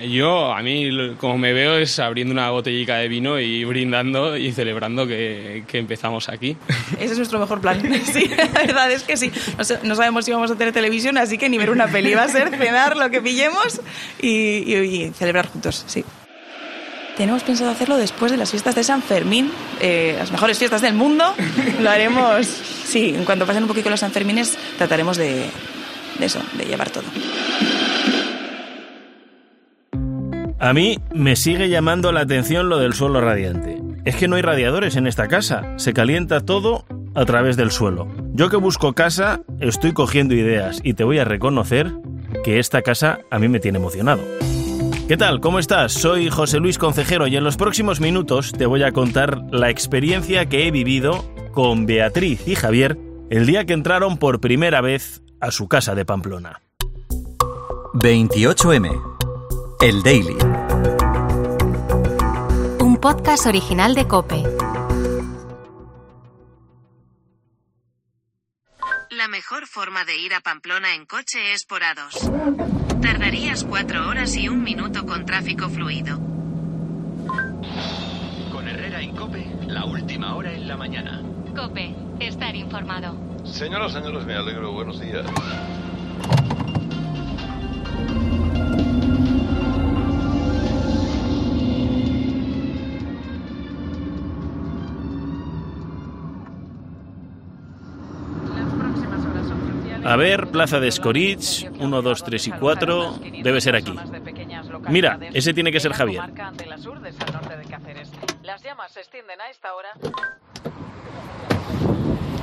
Yo, a mí, como me veo, es abriendo una botellica de vino y brindando y celebrando que, empezamos aquí. Ese es nuestro mejor plan. Sí, la verdad es que sí. No, sabemos si vamos a tener televisión, así que ni ver una peli. Va a ser cenar lo que pillemos y, celebrar juntos, sí. Tenemos pensado hacerlo después de las fiestas de San Fermín, eh, las mejores fiestas del mundo. Lo haremos, sí, en cuanto pasen un poquito los San Fermines, trataremos de eso, de llevar todo. A mí me sigue llamando la atención lo del suelo radiante. Es que no hay radiadores en esta casa, se calienta todo a través del suelo. Yo que busco casa, estoy cogiendo ideas y te voy a reconocer que esta casa a mí me tiene emocionado. ¿Qué tal? ¿Cómo estás? Soy José Luis Concejero y en los próximos minutos te voy a contar la experiencia que he vivido con Beatriz y Javier el día que entraron por primera vez a su casa de Pamplona. 28M el Daily. Un podcast original de Cope. La mejor forma de ir a Pamplona en coche es por A2. Tardarías cuatro horas y un minuto con tráfico fluido. Con Herrera en Cope, la última hora en la mañana. Cope, estar informado. Señoras, señores, me alegro. Buenos días. A ver, Plaza de Escoritz, 1, 2, 3 y 4, debe ser aquí. Mira, ese tiene que ser Javier.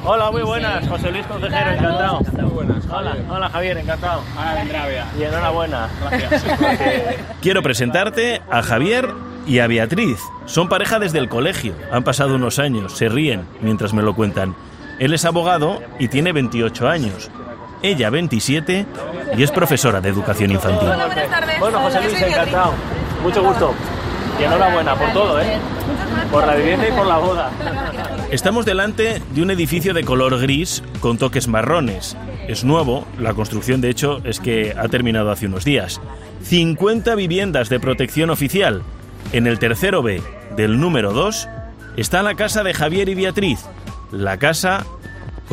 Hola, muy buenas. José Luis Consejero, encantado. Muy buenas. Hola, hola Javier, encantado. Vendrá, Y enhorabuena. Gracias. Quiero presentarte a Javier y a Beatriz. Son pareja desde el colegio. Han pasado unos años, se ríen mientras me lo cuentan. Él es abogado y tiene 28 años ella 27 y es profesora de educación infantil. Hola, buenas tardes. Bueno, José Luis, encantado. Mucho gusto. Y enhorabuena por todo, ¿eh? Por la vivienda y por la boda. Estamos delante de un edificio de color gris con toques marrones. Es nuevo, la construcción de hecho es que ha terminado hace unos días. 50 viviendas de protección oficial. En el tercero B del número 2 está la casa de Javier y Beatriz, la casa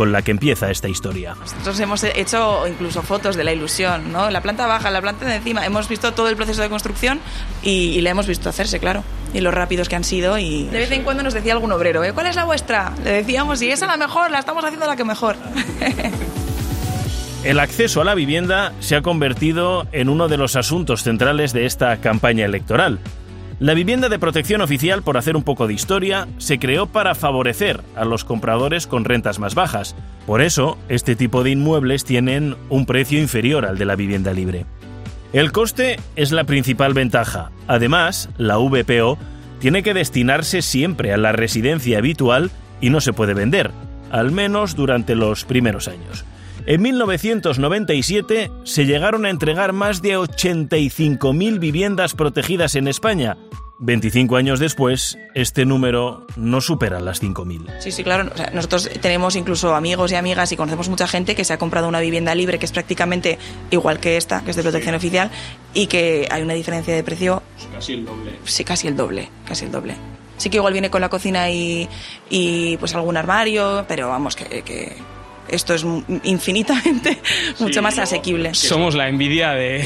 con la que empieza esta historia. Nosotros hemos hecho incluso fotos de la ilusión, ¿no? La planta baja, la planta de encima, hemos visto todo el proceso de construcción y, la hemos visto hacerse, claro. Y los rápidos que han sido y de vez en cuando nos decía algún obrero, ¿eh? ¿cuál es la vuestra? Le decíamos, y esa es la mejor, la estamos haciendo la que mejor. El acceso a la vivienda se ha convertido en uno de los asuntos centrales de esta campaña electoral. La vivienda de protección oficial, por hacer un poco de historia, se creó para favorecer a los compradores con rentas más bajas. Por eso, este tipo de inmuebles tienen un precio inferior al de la vivienda libre. El coste es la principal ventaja. Además, la VPO tiene que destinarse siempre a la residencia habitual y no se puede vender, al menos durante los primeros años. En 1997 se llegaron a entregar más de 85.000 viviendas protegidas en España. 25 años después, este número no supera las 5.000. Sí, sí, claro. nosotros tenemos incluso amigos y amigas y conocemos mucha gente que se ha comprado una vivienda libre que es prácticamente igual que esta, que es de protección oficial, y que hay una diferencia de precio. Casi el doble. Sí, casi el doble, casi el doble. Sí que igual viene con la cocina y, pues algún armario, pero vamos, que esto es infinitamente mucho más asequible. Somos la envidia de,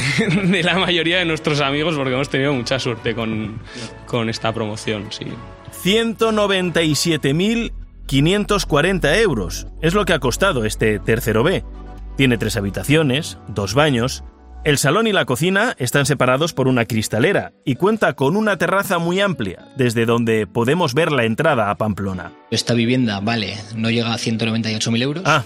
la mayoría de nuestros amigos porque hemos tenido mucha suerte con, con esta promoción, sí. 197.540 euros es lo que ha costado este tercero B. Tiene tres habitaciones, dos baños, el salón y la cocina están separados por una cristalera y cuenta con una terraza muy amplia, desde donde podemos ver la entrada a Pamplona. Esta vivienda vale, no llega a 198.000 euros. Ah,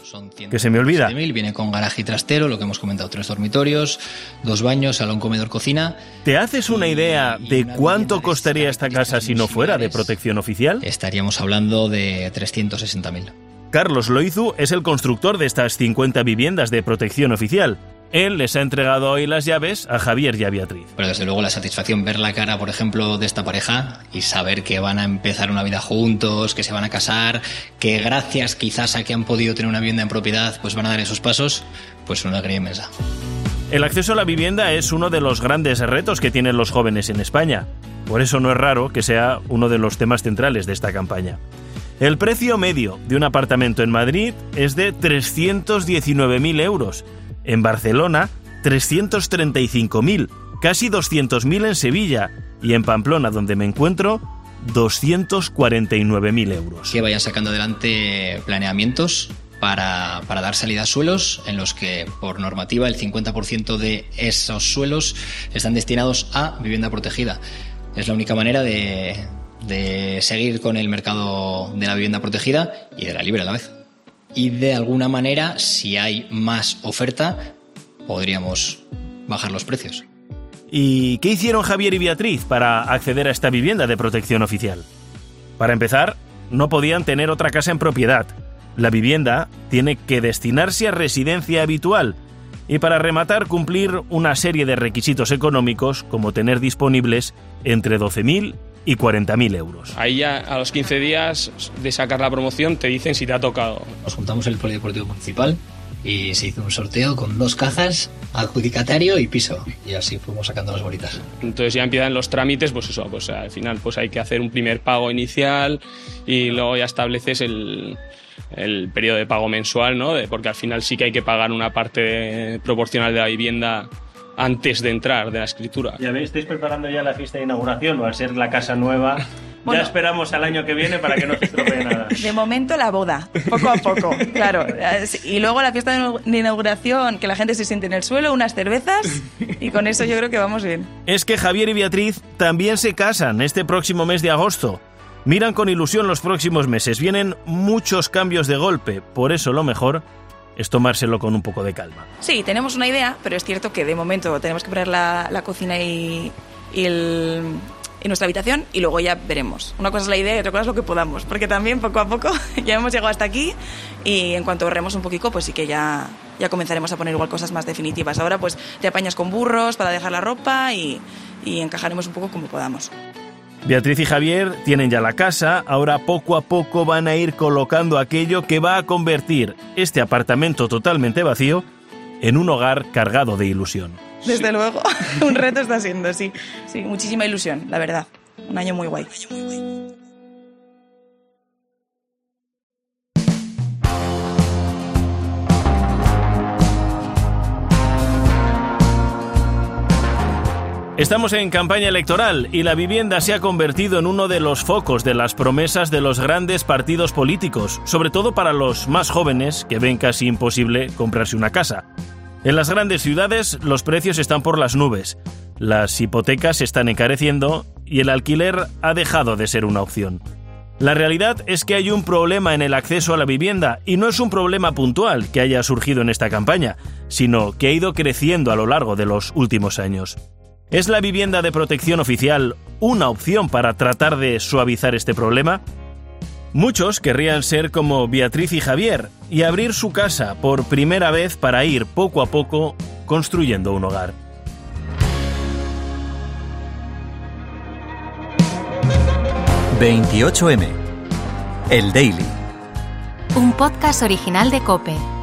que se me olvida. Viene con garaje y trastero, lo que hemos comentado, tres dormitorios, dos baños, salón, comedor, cocina. ¿Te haces una idea de cuánto costaría esta casa si no fuera de protección oficial? Estaríamos hablando de 360.000. Carlos Loizu es el constructor de estas 50 viviendas de protección oficial él les ha entregado hoy las llaves a Javier y a Beatriz. Pero desde luego la satisfacción ver la cara, por ejemplo, de esta pareja y saber que van a empezar una vida juntos, que se van a casar, que gracias quizás a que han podido tener una vivienda en propiedad, pues van a dar esos pasos, pues una alegría inmensa. El acceso a la vivienda es uno de los grandes retos que tienen los jóvenes en España. Por eso no es raro que sea uno de los temas centrales de esta campaña. El precio medio de un apartamento en Madrid es de 319.000 euros. En Barcelona, 335.000, casi 200.000 en Sevilla. Y en Pamplona, donde me encuentro, 249.000 euros. Que vayan sacando adelante planeamientos para, para, dar salida a suelos en los que, por normativa, el 50% de esos suelos están destinados a vivienda protegida. Es la única manera de, de seguir con el mercado de la vivienda protegida y de la libre a la vez. Y de alguna manera, si hay más oferta, podríamos bajar los precios. ¿Y qué hicieron Javier y Beatriz para acceder a esta vivienda de protección oficial? Para empezar, no podían tener otra casa en propiedad. La vivienda tiene que destinarse a residencia habitual y para rematar cumplir una serie de requisitos económicos como tener disponibles entre 12.000 y 40.000 euros. Ahí ya a los 15 días de sacar la promoción te dicen si te ha tocado. Nos juntamos en el Polideportivo Municipal y se hizo un sorteo con dos cajas, adjudicatario y piso. Y así fuimos sacando las bolitas. Entonces ya empiezan los trámites, pues eso, pues al final pues hay que hacer un primer pago inicial y luego ya estableces el, el periodo de pago mensual, ¿no? porque al final sí que hay que pagar una parte proporcional de la vivienda antes de entrar de la escritura. ¿Ya veis? ¿Estáis preparando ya la fiesta de inauguración o al ser la casa nueva? Bueno, ya esperamos al año que viene para que no se estropee nada. De momento la boda, poco a poco, claro. Y luego la fiesta de inauguración, que la gente se siente en el suelo, unas cervezas y con eso yo creo que vamos bien. Es que Javier y Beatriz también se casan este próximo mes de agosto. Miran con ilusión los próximos meses. Vienen muchos cambios de golpe, por eso lo mejor es tomárselo con un poco de calma. Sí, tenemos una idea, pero es cierto que de momento tenemos que poner la, la cocina y, el, nuestra habitación y luego ya veremos. Una cosa es la idea y otra cosa es lo que podamos, porque también poco a poco ya hemos llegado hasta aquí y en cuanto ahorremos un poquito, pues sí que ya, ya comenzaremos a poner igual cosas más definitivas. Ahora pues te apañas con burros para dejar la ropa y, y encajaremos un poco como podamos. Beatriz y Javier tienen ya la casa, ahora poco a poco van a ir colocando aquello que va a convertir este apartamento totalmente vacío en un hogar cargado de ilusión. Desde luego, un reto está siendo, sí. Sí, muchísima ilusión, la verdad. Un año muy guay. Un año muy guay. Estamos en campaña electoral y la vivienda se ha convertido en uno de los focos de las promesas de los grandes partidos políticos, sobre todo para los más jóvenes que ven casi imposible comprarse una casa. En las grandes ciudades los precios están por las nubes, las hipotecas están encareciendo y el alquiler ha dejado de ser una opción. La realidad es que hay un problema en el acceso a la vivienda y no es un problema puntual que haya surgido en esta campaña, sino que ha ido creciendo a lo largo de los últimos años. ¿Es la vivienda de protección oficial una opción para tratar de suavizar este problema? Muchos querrían ser como Beatriz y Javier y abrir su casa por primera vez para ir poco a poco construyendo un hogar. ...28M... El Daily. Un podcast original de Cope.